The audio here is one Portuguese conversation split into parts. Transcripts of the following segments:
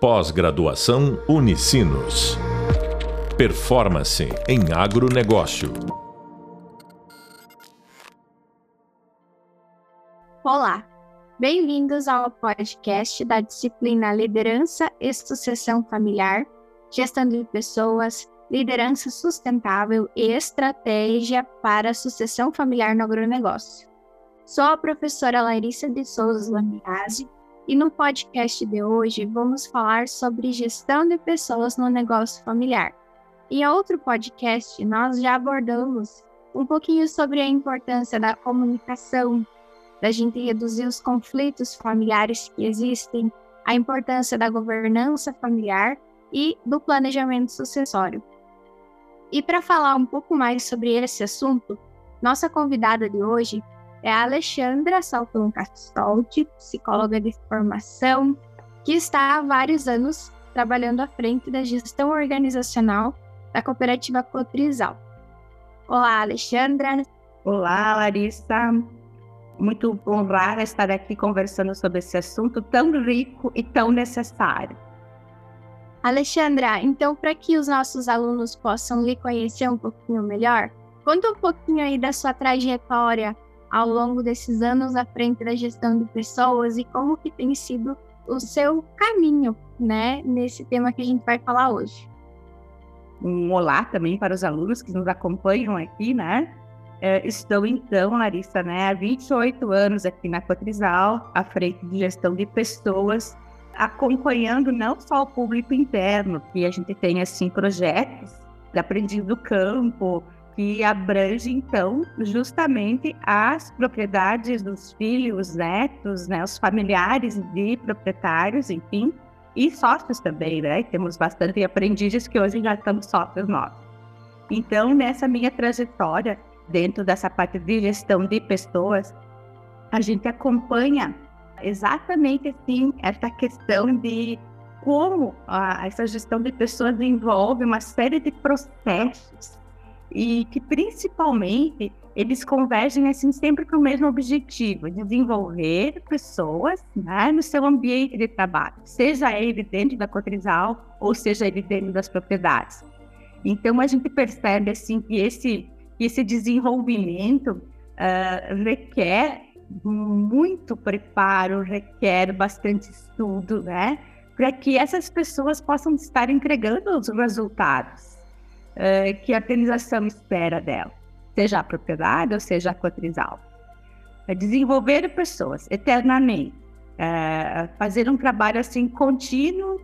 Pós-graduação Unicinos. Performance em agronegócio. Olá, bem-vindos ao podcast da disciplina Liderança e Sucessão Familiar, Gestão de Pessoas, Liderança Sustentável e Estratégia para a Sucessão Familiar no Agronegócio. Sou a professora Larissa de Souza Lambiase e no podcast de hoje vamos falar sobre gestão de pessoas no negócio familiar. Em outro podcast, nós já abordamos um pouquinho sobre a importância da comunicação, da gente reduzir os conflitos familiares que existem, a importância da governança familiar e do planejamento sucessório. E para falar um pouco mais sobre esse assunto, nossa convidada de hoje é a Alexandra Salton Castolte, psicóloga de formação, que está há vários anos trabalhando à frente da gestão organizacional da cooperativa Cotrizal. Olá, Alexandra. Olá, Larissa. Muito honrada estar aqui conversando sobre esse assunto tão rico e tão necessário. Alexandra, então, para que os nossos alunos possam lhe conhecer um pouquinho melhor, conta um pouquinho aí da sua trajetória ao longo desses anos à frente da gestão de pessoas e como que tem sido o seu caminho, né, nesse tema que a gente vai falar hoje. Um olá também para os alunos que nos acompanham aqui, né? É, estou então, Larissa, né, há 28 anos aqui na Cotrizal, à frente de gestão de pessoas, acompanhando não só o público interno, que a gente tem assim projetos de aprendiz do campo, que abrange, então, justamente as propriedades dos filhos, netos, né, os familiares de proprietários, enfim, e sócios também, né? Temos bastante aprendizes que hoje já estamos sócios nossos. Então, nessa minha trajetória, dentro dessa parte de gestão de pessoas, a gente acompanha exatamente assim essa questão de como a, essa gestão de pessoas envolve uma série de processos e que principalmente eles convergem assim sempre para o mesmo objetivo, desenvolver pessoas né, no seu ambiente de trabalho, seja ele dentro da cotrizal ou seja ele dentro das propriedades. Então a gente percebe assim que esse esse desenvolvimento uh, requer muito preparo, requer bastante estudo, né, para que essas pessoas possam estar entregando os resultados uh, que a organização espera dela, seja a propriedade ou seja a cotrizal. É desenvolver pessoas eternamente, uh, fazer um trabalho assim contínuo,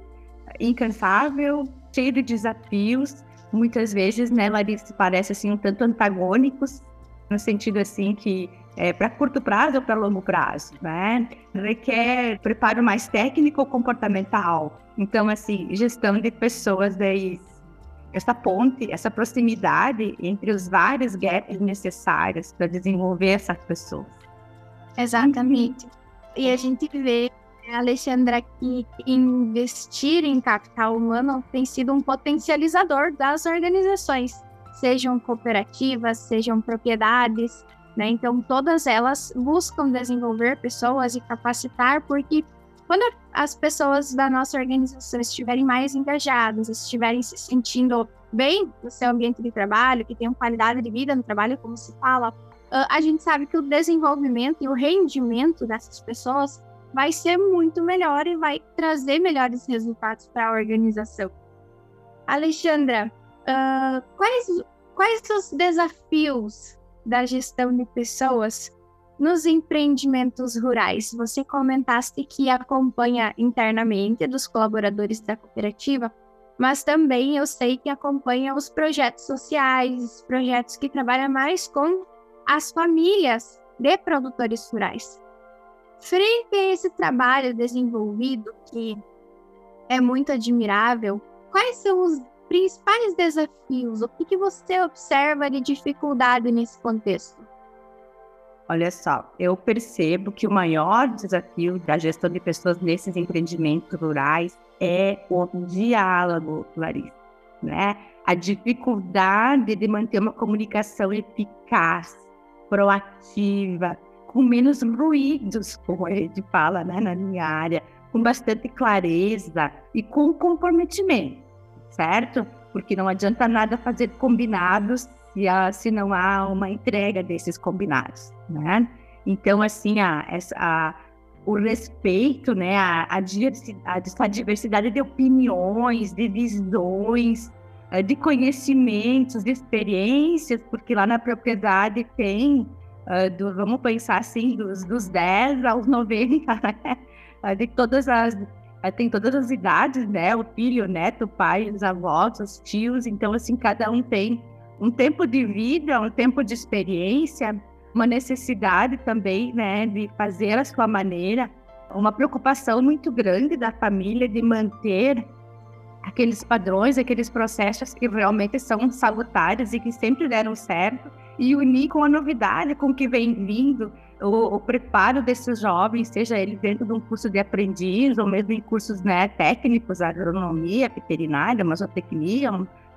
incansável, cheio de desafios, muitas vezes, né, Larissa, parece assim um tanto antagônicos, no sentido assim que é para curto prazo ou para longo prazo, né? Requer preparo mais técnico ou comportamental. Então, assim, gestão de pessoas daí essa ponte, essa proximidade entre os vários gaps necessários para desenvolver essas pessoas. Exatamente. E a gente vê, Alexandra, que investir em capital humano tem sido um potencializador das organizações, sejam cooperativas, sejam propriedades, né? Então, todas elas buscam desenvolver pessoas e capacitar, porque quando as pessoas da nossa organização estiverem mais engajadas, estiverem se sentindo bem no seu ambiente de trabalho, que tenham qualidade de vida no trabalho, como se fala, a gente sabe que o desenvolvimento e o rendimento dessas pessoas vai ser muito melhor e vai trazer melhores resultados para a organização. Alexandra, uh, quais, quais os desafios da gestão de pessoas nos empreendimentos rurais, você comentaste que acompanha internamente dos colaboradores da cooperativa, mas também eu sei que acompanha os projetos sociais, projetos que trabalham mais com as famílias de produtores rurais. Frente a esse trabalho desenvolvido, que é muito admirável, quais são os principais desafios? O que, que você observa de dificuldade nesse contexto? Olha só, eu percebo que o maior desafio da gestão de pessoas nesses empreendimentos rurais é o diálogo, Larissa, né? A dificuldade de manter uma comunicação eficaz, proativa, com menos ruídos, como a gente fala, né, na minha área, com bastante clareza e com comprometimento, certo? Porque não adianta nada fazer combinados se, a, se não há uma entrega desses combinados, né? Então, assim, a, a, o respeito, né, a, a, diversidade, a diversidade de opiniões, de visões, eh, de conhecimentos, de experiências, porque lá na propriedade tem, uh, do, vamos pensar assim, dos, dos 10 aos 90, né? de todas as, tem todas as idades, né? O filho, o neto, o pai, os avós, os tios, então assim, cada um tem um tempo de vida, um tempo de experiência, uma necessidade também, né, de fazer a sua maneira, uma preocupação muito grande da família de manter aqueles padrões, aqueles processos que realmente são salutares e que sempre deram certo, e unir com a novidade com que vem vindo o, o, preparo desses jovens, seja ele dentro de um curso de aprendiz ou mesmo em cursos né, técnicos, agronomia, veterinária, masotecnia,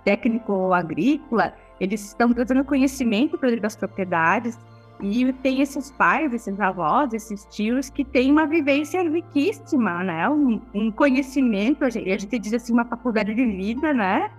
técnico agrícola, eles estão trazendo conhecimento para das propriedades, e tem esses pais, esses avós, esses tios que têm uma vivência riquíssima, né? Um, um conhecimento, a gente, a gente, diz assim, uma faculdade de vida, né?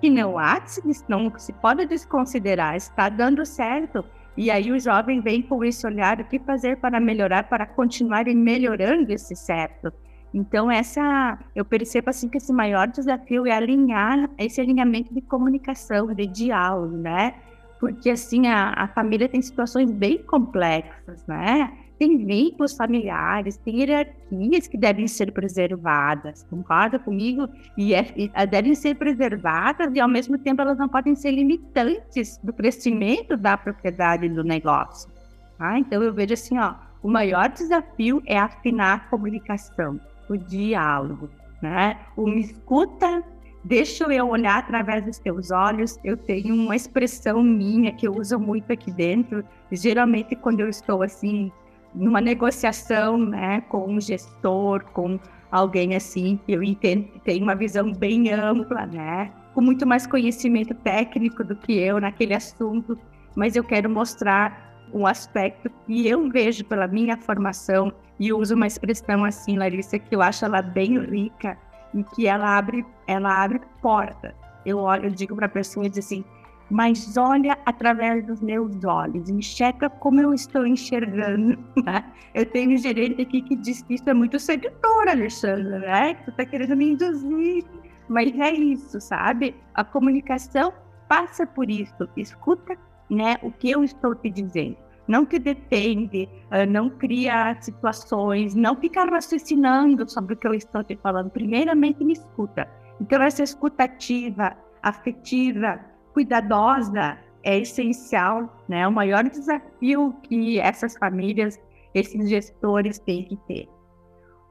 Que não há, não se pode desconsiderar, está dando certo. E aí o jovem vem com esse olhar, o que fazer para melhorar, para continuar melhorando esse certo. Então essa, eu percebo assim que esse maior desafio é alinhar esse alinhamento de comunicação, de diálogo, né? porque assim a, a família tem situações bem complexas, né? Tem vínculos familiares, tem hierarquias que devem ser preservadas, concorda comigo? E, é, e é, devem ser preservadas e ao mesmo tempo elas não podem ser limitantes do crescimento da propriedade do negócio. Tá? Então eu vejo assim, ó, o maior desafio é afinar a comunicação, o diálogo, né? O me escuta Deixa eu olhar através dos teus olhos. Eu tenho uma expressão minha que eu uso muito aqui dentro. Geralmente, quando eu estou assim, numa negociação, né, com um gestor, com alguém assim, eu entendo que tem uma visão bem ampla, né, com muito mais conhecimento técnico do que eu naquele assunto, mas eu quero mostrar um aspecto que eu vejo pela minha formação e uso uma expressão assim, Larissa, que eu acho ela bem rica em que ela abre, ela abre porta. Eu olho, eu digo para a pessoa e diz assim, mas olha através dos meus olhos, enxerga como eu estou enxergando. Né? Eu tenho um gerente aqui que diz que isso é muito sedutor, Alexandre, né? Tu está querendo me induzir. Mas é isso, sabe? A comunicação passa por isso. Escuta né, o que eu estou te dizendo não te defende, uh, não cria situações, não fica raciocinando sobre o que eu estou te falando. Primeiramente, me escuta. Então, essa escutativa, afetiva, cuidadosa é essencial, né? É o maior desafio que essas famílias, esses gestores têm que ter.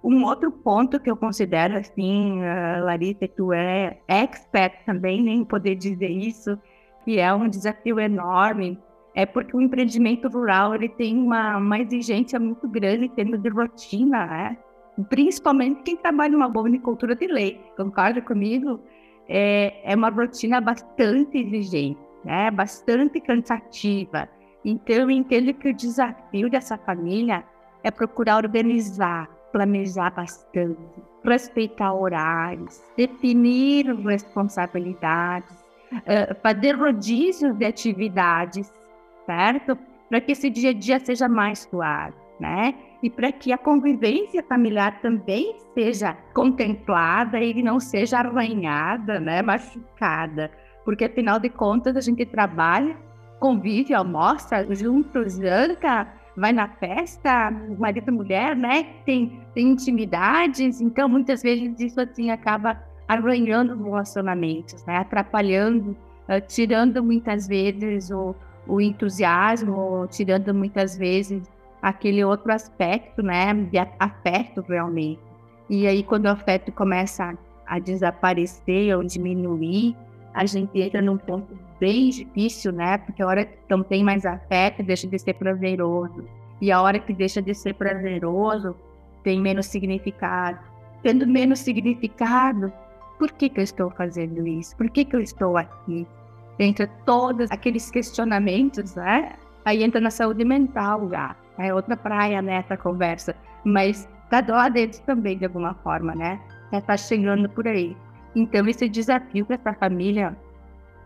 Um outro ponto que eu considero, assim, uh, Larissa, tu é expert também, nem poder dizer isso, que é um desafio enorme, é porque o empreendimento rural ele tem uma, uma exigência muito grande em termos de rotina, né? principalmente quem trabalha numa bovinicultura de leite, concorda comigo? É, é uma rotina bastante exigente, né? bastante cansativa. Então, eu entendo que o desafio dessa família é procurar organizar, planejar bastante, respeitar horários, definir responsabilidades, fazer rodízios de atividades certo? Para que esse dia a dia seja mais suave, né? E para que a convivência familiar também seja contemplada e não seja arranhada, né? Machucada. Porque, afinal de contas, a gente trabalha, convive, almoça junto, janta, vai na festa, marido e mulher, né? Tem, tem intimidades, então muitas vezes isso assim acaba arranhando os relacionamentos, né? Atrapalhando, uh, tirando muitas vezes o, o entusiasmo, tirando muitas vezes aquele outro aspecto, né, de afeto realmente. E aí, quando o afeto começa a desaparecer ou diminuir, a gente entra num ponto bem difícil, né? Porque a hora que não tem mais afeto, deixa de ser prazeroso. E a hora que deixa de ser prazeroso, tem menos significado. Tendo menos significado, por que, que eu estou fazendo isso? Por que, que eu estou aqui? entre todos aqueles questionamentos, né? Aí entra na saúde mental já. É outra praia nessa conversa. Mas para doar deles também, de alguma forma, né? Está chegando por aí. Então, esse desafio para essa família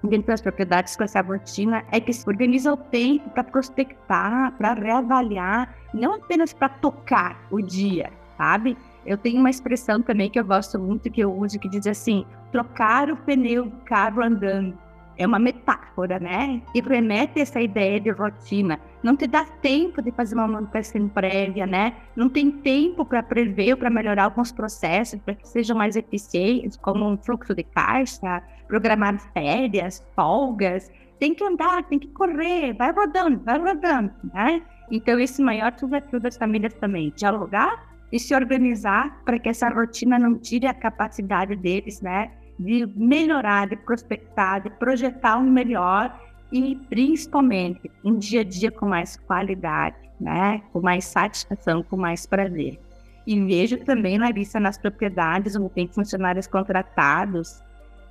dentro das propriedades com essa rotina é que se organiza o tempo para prospectar, para reavaliar, não apenas para tocar o dia, sabe? Eu tenho uma expressão também que eu gosto muito, que eu uso, que diz assim: trocar o pneu do carro andando. É uma metáfora, né? E remete essa ideia de rotina. Não te dá tempo de fazer uma manutenção prévia, né? Não tem tempo para prever, para melhorar alguns processos, para que sejam mais eficientes, como um fluxo de caixa, programar férias, folgas. Tem que andar, tem que correr, vai rodando, vai rodando, né? Então, esse maior desafio das famílias também, dialogar e se organizar para que essa rotina não tire a capacidade deles, né? De melhorar, de prospectar, de projetar um melhor e principalmente um dia a dia com mais qualidade, né? Com mais satisfação, com mais prazer. E vejo também, Larissa, nas propriedades onde tem funcionários contratados,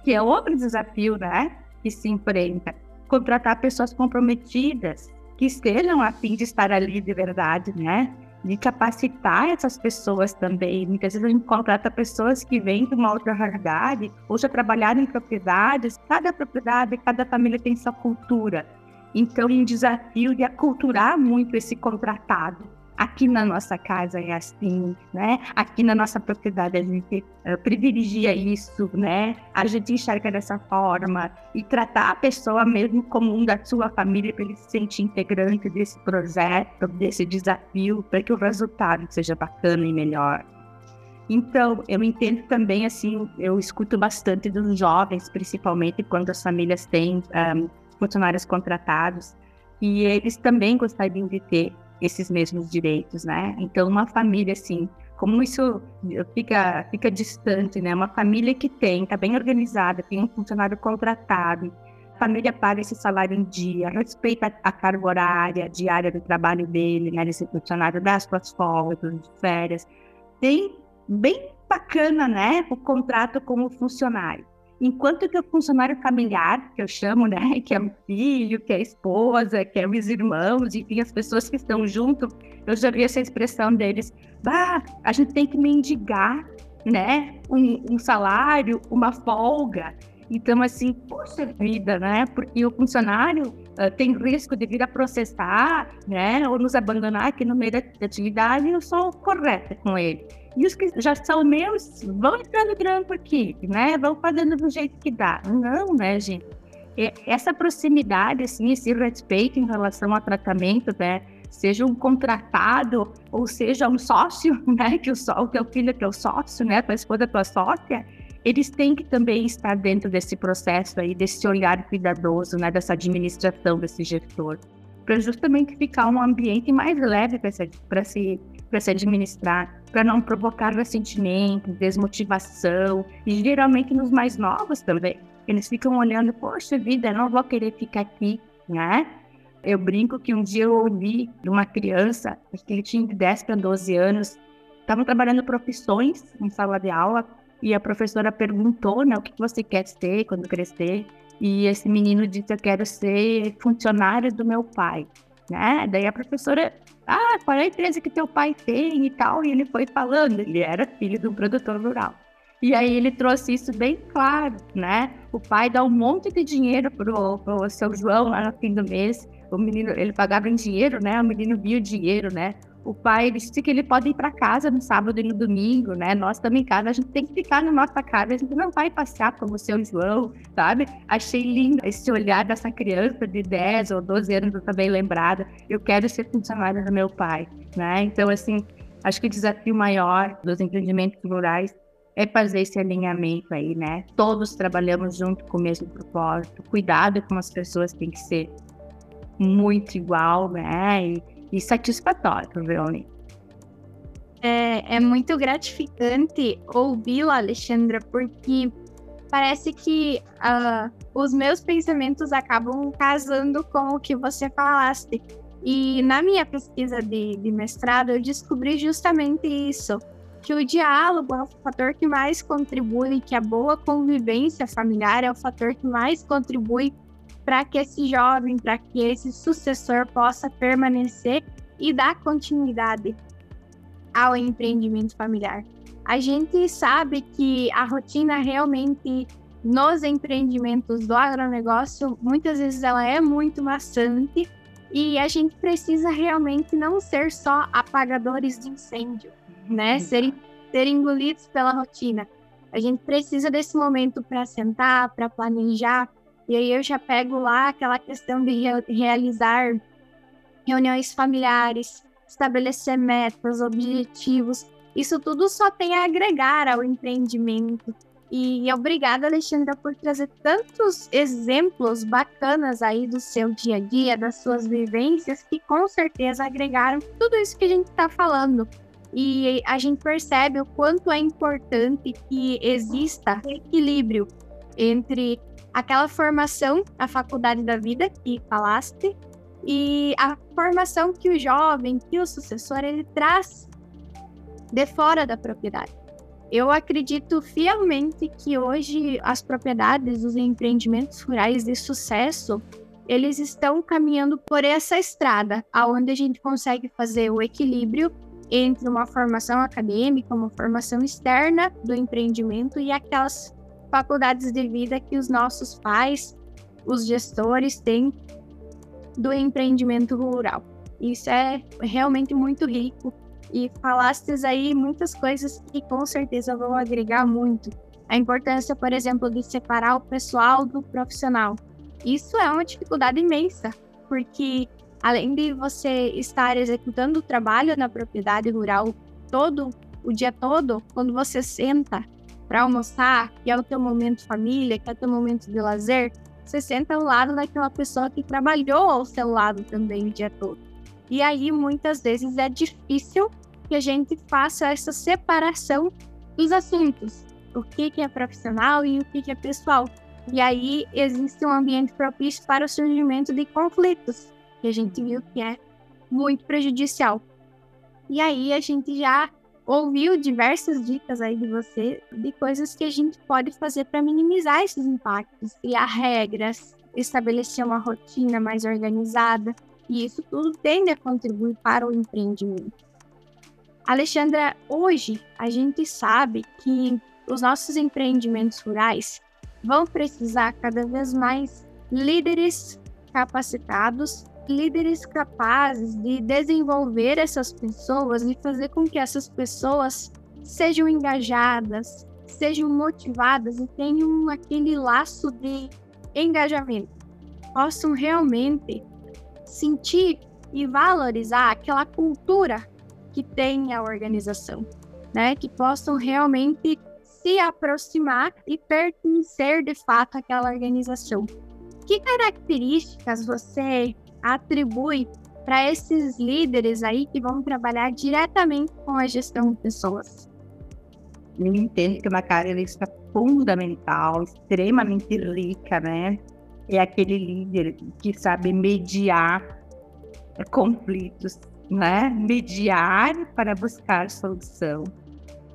que é outro desafio, né? Que se enfrenta. Contratar pessoas comprometidas, que estejam a fim de estar ali de verdade, né? De capacitar essas pessoas também. Muitas vezes a gente contrata pessoas que vêm de uma outra realidade, ou já trabalharam em propriedades. Cada propriedade, cada família tem sua cultura. Então, um desafio de aculturar muito esse contratado Aqui na nossa casa é assim, né? Aqui na nossa propriedade a gente uh, privilegia isso, né? A gente enxerga dessa forma e tratar a pessoa mesmo como um da sua família para ele se sentir integrante desse projeto, desse desafio, para que o resultado seja bacana e melhor. Então, eu entendo também, assim, eu escuto bastante dos jovens, principalmente quando as famílias têm um, ah, funcionários contratados, e eles também gostariam de ter esses mesmos direitos, né? Então, uma família, assim, como isso fica, fica distante, né? Uma família que tem, está bem organizada, tem um funcionário contratado, a família paga esse salário em dia, respeita a carga horária diária do trabalho dele, né? Desse funcionário, das suas folgas, de férias. Tem bem bacana, né? O contrato como funcionário. Enquanto que o funcionário familiar, que eu chamo, né, que é o filho, que é a esposa, que é os irmãos, enfim, as pessoas que estão junto, eu já vi essa expressão deles, bah, a gente tem que mendigar, né, um, um salário, uma folga. Então, assim, poxa vida, né? Porque o funcionário uh, tem risco de vir a processar, né? Ou nos abandonar aqui no meio da, da atividade, eu sou correta com ele. E os que já são meus vão entrando grampo aqui, né? Vão fazendo do jeito que dá. Não, né, gente? Essa proximidade, assim, esse respeito em relação ao tratamento, né? Seja um contratado ou seja um sócio, né? Que o, só, é o filho que é o sócio, né? Tua esposa, tua sócia, eles têm que também estar dentro desse processo aí, desse olhar cuidadoso, né? Dessa administração desse gestor, para justamente ficar um ambiente mais leve para se para se administrar, para não provocar ressentimento, desmotivação, e geralmente nos mais novos também. Eles ficam olhando, poxa vida, não vou querer ficar aqui, né? Eu brinco que um dia eu ouvi de uma criança, acho que ele tinha de 10 para 12 anos, estavam trabalhando profissões em sala de aula, e a professora perguntou, né, o que você quer ser quando crescer? E esse menino disse, eu quero ser funcionário do meu pai, né? Daí a professora ah, qual é a empresa que teu pai tem e tal? E ele foi falando, ele era filho de um produtor rural. E aí ele trouxe isso bem claro, né? O pai dá um monte de dinheiro pro, pro seu João lá no fim do mês. O menino, ele pagava em dinheiro, né? O menino via o dinheiro, né? O pai disse que ele pode ir para casa no sábado e no domingo, né? Nós também em casa, a gente tem que ficar na nossa casa, a gente não vai passear como o seu João, sabe? Achei lindo esse olhar dessa criança de 10 ou 12 anos, eu também lembrada. Eu quero ser funcionária do meu pai, né? Então, assim, acho que o desafio maior dos empreendimentos rurais é fazer esse alinhamento aí, né? Todos trabalhamos junto com o mesmo propósito. Cuidado com as pessoas tem que ser muito igual, né? E, e satisfatório, realmente. É, é muito gratificante ouvi-la, Alexandra, porque parece que uh, os meus pensamentos acabam casando com o que você falaste. E na minha pesquisa de, de mestrado, eu descobri justamente isso que o diálogo é o fator que mais contribui, que a boa convivência familiar é o fator que mais contribui para que esse jovem, para que esse sucessor possa permanecer e dar continuidade. ao empreendimento familiar. A gente sabe que a rotina realmente nos empreendimentos do agronegócio, muitas vezes ela é muito maçante e a gente precisa realmente não ser só apagadores de incêndio, né? Serem, ser engolidos pela rotina. A gente precisa desse momento para sentar, para planejar. E aí eu já pego lá aquela questão de re realizar reuniões familiares, estabelecer metas, objetivos. Isso tudo só tem a agregar ao empreendimento. E obrigada, Alexandra, por trazer tantos exemplos bacanas aí do seu dia a dia, das suas vivências, que com certeza agregaram tudo isso que a gente está falando. E a gente percebe o quanto é importante que exista equilíbrio entre aquela formação, a faculdade da vida que falaste, e a formação que o jovem, que o sucessor, ele traz de fora da propriedade. Eu acredito fielmente que hoje as propriedades, os empreendimentos rurais de sucesso, eles estão caminhando por essa estrada, aonde a gente consegue fazer o equilíbrio entre uma formação acadêmica, uma formação externa do empreendimento e aquelas faculdades de vida que os nossos pais, os gestores têm do empreendimento rural. Isso é realmente muito rico e falastes aí muitas coisas que com certeza vão agregar muito. A importância, por exemplo, de separar o pessoal do profissional. Isso é uma dificuldade imensa, porque além de você estar executando o trabalho na propriedade rural todo o dia todo, quando você senta para almoçar, que é o teu momento família, que é o teu momento de lazer, você senta ao lado daquela pessoa que trabalhou ao seu lado também o dia todo. E aí muitas vezes é difícil que a gente faça essa separação dos assuntos, o que, que é profissional e o que, que é pessoal. E aí existe um ambiente propício para o surgimento de conflitos, que a gente viu que é muito prejudicial. E aí a gente já ouviu diversas dicas aí de você de coisas que a gente pode fazer para minimizar esses impactos, criar regras, estabelecer uma rotina mais organizada, e isso tudo tende a contribuir para o empreendimento. Alexandra, hoje a gente sabe que os nossos empreendimentos rurais vão precisar cada vez mais líderes capacitados líderes capazes de desenvolver essas pessoas e fazer com que essas pessoas sejam engajadas, sejam motivadas e tenham aquele laço de engajamento, possam realmente sentir e valorizar aquela cultura que tem a organização, né? Que possam realmente se aproximar e pertencer de fato àquela organização. Que características você atribui para esses líderes aí que vão trabalhar diretamente com a gestão de pessoas? Eu entendo que uma característica fundamental, extremamente rica, né? É aquele líder que sabe mediar conflitos, né? Mediar para buscar solução.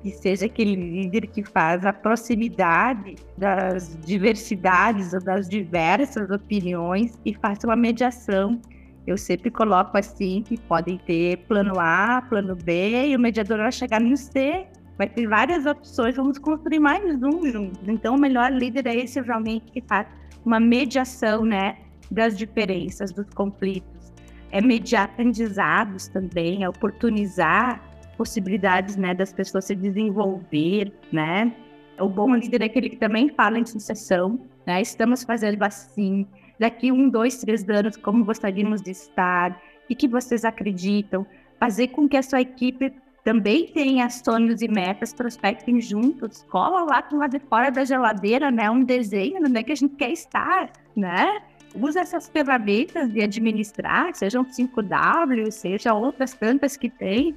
Que seja aquele líder que faz a proximidade das diversidades ou das diversas opiniões e faça uma mediação. Eu sempre coloco assim que podem ter plano A, plano B e o mediador vai chegar no C. Vai ter várias opções, vamos construir mais um juntos. Então, o melhor líder é esse realmente que faz uma mediação, né, das diferenças, dos conflitos. É mediar aprendizados também, é oportunizar possibilidades, né, das pessoas se desenvolver, né? O bom líder é aquele que também fala em sucessão, né? Estamos fazendo assim, daqui um, dois, três anos, como gostaríamos de estar, e que vocês acreditam, fazer com que a sua equipe também tenha sonhos e metas, prospectem juntos, cola lá com lá de fora da geladeira, né? Um desenho, onde é que a gente quer estar, né? Usa essas ferramentas de administrar, sejam 5W, seja outras tantas que tem,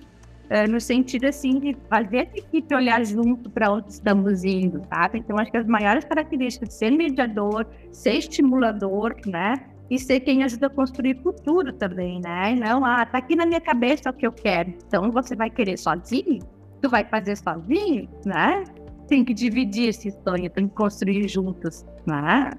é, no sentido assim de fazer a equipe olhar junto para onde estamos indo, sabe? Então acho que as maiores características de ser mediador, ser estimulador, né? E ser quem ajuda a construir futuro também, né? Não, ah, tá aqui na minha cabeça o que eu quero. Então você vai querer sozinho? Tu vai fazer sozinho, né? Tem que dividir esse sonho, tem que construir juntos, né?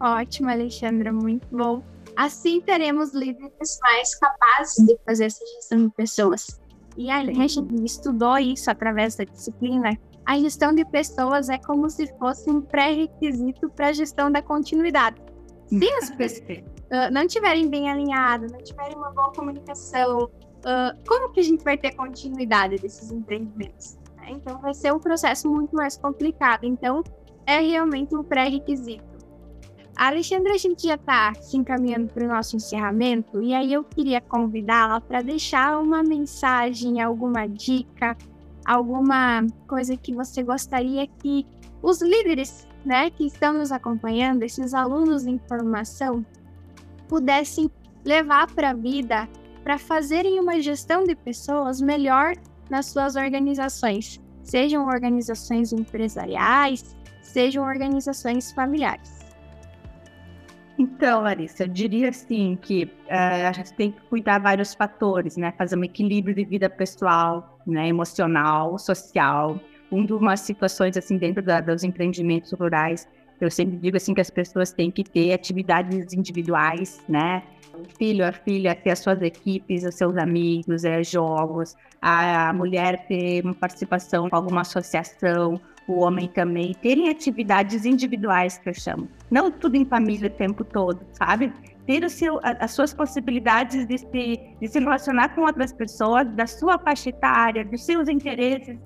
Ótimo, Alexandra, muito bom. Assim teremos líderes mais capazes de fazer essa gestão de pessoas. e a gente estudou isso através da disciplina, a gestão de pessoas é como se fosse um pré-requisito para a gestão da continuidade. Se as pessoas uh, não estiverem bem alinhadas, não tiverem uma boa comunicação, uh, como que a gente vai ter continuidade desses empreendimentos? Então, vai ser um processo muito mais complicado. Então, é realmente um pré-requisito. Alexandra, a gente já está se encaminhando para o nosso encerramento, e aí eu queria convidá-la para deixar uma mensagem, alguma dica, alguma coisa que você gostaria que os líderes né, que estão nos acompanhando, esses alunos em formação, pudessem levar para a vida para fazerem uma gestão de pessoas melhor nas suas organizações, sejam organizações empresariais, sejam organizações familiares. Então, Larissa, eu diria assim que uh, a gente tem que cuidar vários fatores, né? Fazer um equilíbrio de vida pessoal, né? emocional, social. Um de umas situações assim dentro da, dos empreendimentos rurais, eu sempre digo assim que as pessoas têm que ter atividades individuais, né? O filho, a filha ter as suas equipes, os seus amigos, é, jogos, a mulher ter uma participação com alguma associação, o homem também, terem atividades individuais, que eu chamo. Não tudo em família o tempo todo, sabe? Ter o seu, as suas possibilidades de se, de se relacionar com outras pessoas, da sua faixa etária, dos seus interesses,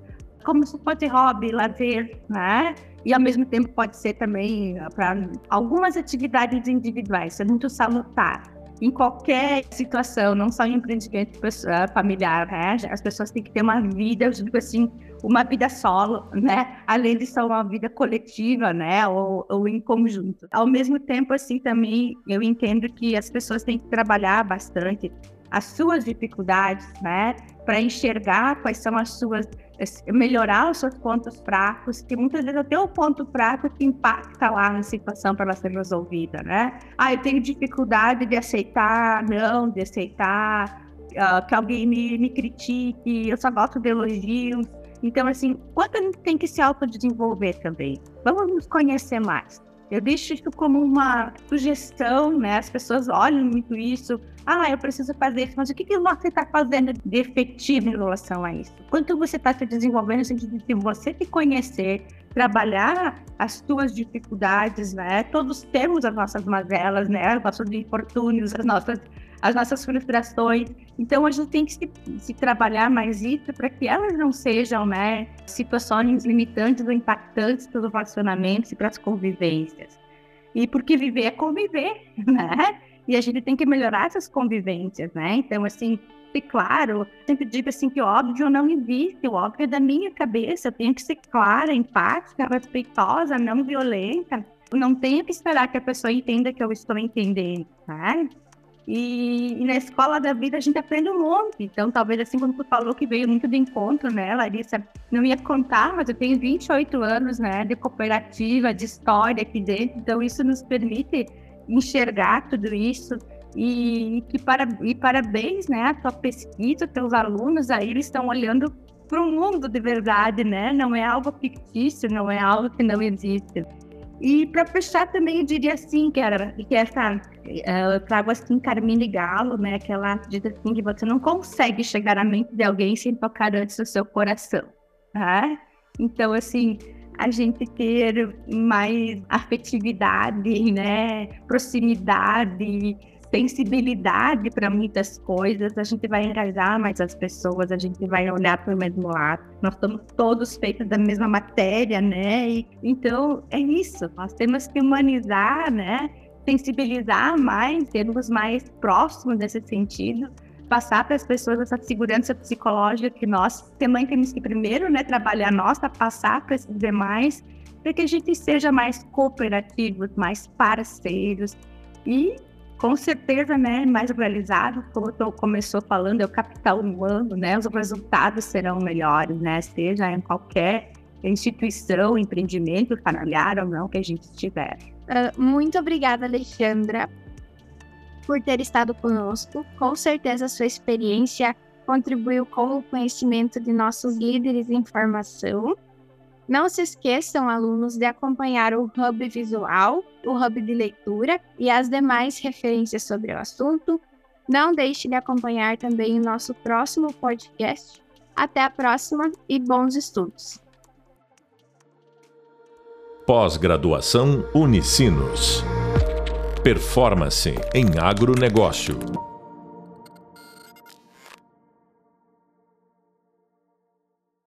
como se fosse hobby, lazer, né? E ao mesmo tempo pode ser também para algumas atividades individuais, é muito salutar em qualquer situação, não só em empreendimento familiar, né? As pessoas têm que ter uma vida, eu digo assim, uma vida solo, né? Além de só uma vida coletiva, né? Ou, ou em conjunto. Ao mesmo tempo, assim, também eu entendo que as pessoas têm que trabalhar bastante as suas dificuldades, né? Para enxergar quais são as suas melhorar os seus pontos fracos, que muitas vezes até o ponto fraco que impacta lá na situação para ela ser resolvida, né? Ah, eu tenho dificuldade de aceitar não, de aceitar uh, que alguém me, me critique, eu só gosto de elogios. Então, assim, quanto a gente tem que se autodesenvolver também? Vamos nos conhecer mais. Eu deixo isso como uma sugestão, né? As pessoas olham muito isso. Ah, eu preciso fazer isso, mas o que, que você está fazendo de efetivo em relação a isso? Quanto você está se desenvolvendo no sentido de você te conhecer, trabalhar as suas dificuldades, né? Todos temos as nossas mazelas, né? Os nossos infortúnios, as nossas as nossas frustrações. Então a gente tem que se, se trabalhar mais isso para que elas não sejam né, situações limitantes ou impactantes para os relacionamentos e para as convivências. E porque viver é conviver, né? E a gente tem que melhorar essas convivências, né? Então, assim, e claro, sempre digo assim que óbvio não existe, o óbvio é da minha cabeça, eu tenho que ser clara, empática, respeitosa, não violenta. Não tenho que esperar que a pessoa entenda que eu estou entendendo, né? E, e, na escola da vida a gente aprende um monte. Então, talvez assim como tu falou que veio muito de encontro, né, Larissa? Não ia contar, mas eu tenho 28 anos, né, de cooperativa, de história aqui dentro. Então, isso nos permite enxergar tudo isso. E, que para, e parabéns, né, a tua pesquisa, teus alunos aí, eles estão olhando para o mundo de verdade, né? Não é algo fictício, não é algo que não existe. E para fechar também eu diria assim, que, era, que essa, eh, eu trago assim Carmine Galo, né, que ela diz assim que você não consegue chegar à mente de alguém sem tocar antes o seu coração, tá? Então, assim, a gente ter mais afetividade, né, proximidade, sensibilidade para muitas coisas, a gente vai engajar mais as pessoas, a gente vai olhar para o mesmo lado. Nós estamos todos feitos da mesma matéria, né? E, então, é isso. Nós temos que humanizar, né? Sensibilizar mais, sermos mais próximos nesse sentido, passar para as pessoas essa segurança psicológica que nós também temos que primeiro, né, trabalhar nossa, passar para esses demais, para que a gente seja mais cooperativos, mais parceiros e com certeza, né, mais realizado, como tu começou falando, é o capital humano, né, os resultados serão melhores, né, seja em qualquer instituição, empreendimento, familiar ou não que a gente estiver. Uh, muito obrigada, Alexandra, por ter estado conosco. Com certeza sua experiência contribuiu com o conhecimento de nossos líderes em formação não se esqueçam, alunos, de acompanhar o Hub Visual, o Hub de Leitura e as demais referências sobre o assunto Não deixe de acompanhar também o nosso próximo podcast. Até a próxima e bons estudos. Pós-graduação Unicinos. Performance em agronegócio.